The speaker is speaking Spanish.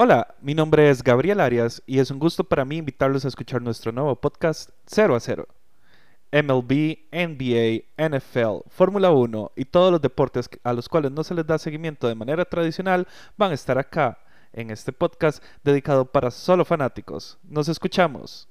Hola, mi nombre es Gabriel Arias y es un gusto para mí invitarlos a escuchar nuestro nuevo podcast 0 a 0. MLB, NBA, NFL, Fórmula 1 y todos los deportes a los cuales no se les da seguimiento de manera tradicional van a estar acá en este podcast dedicado para solo fanáticos. Nos escuchamos.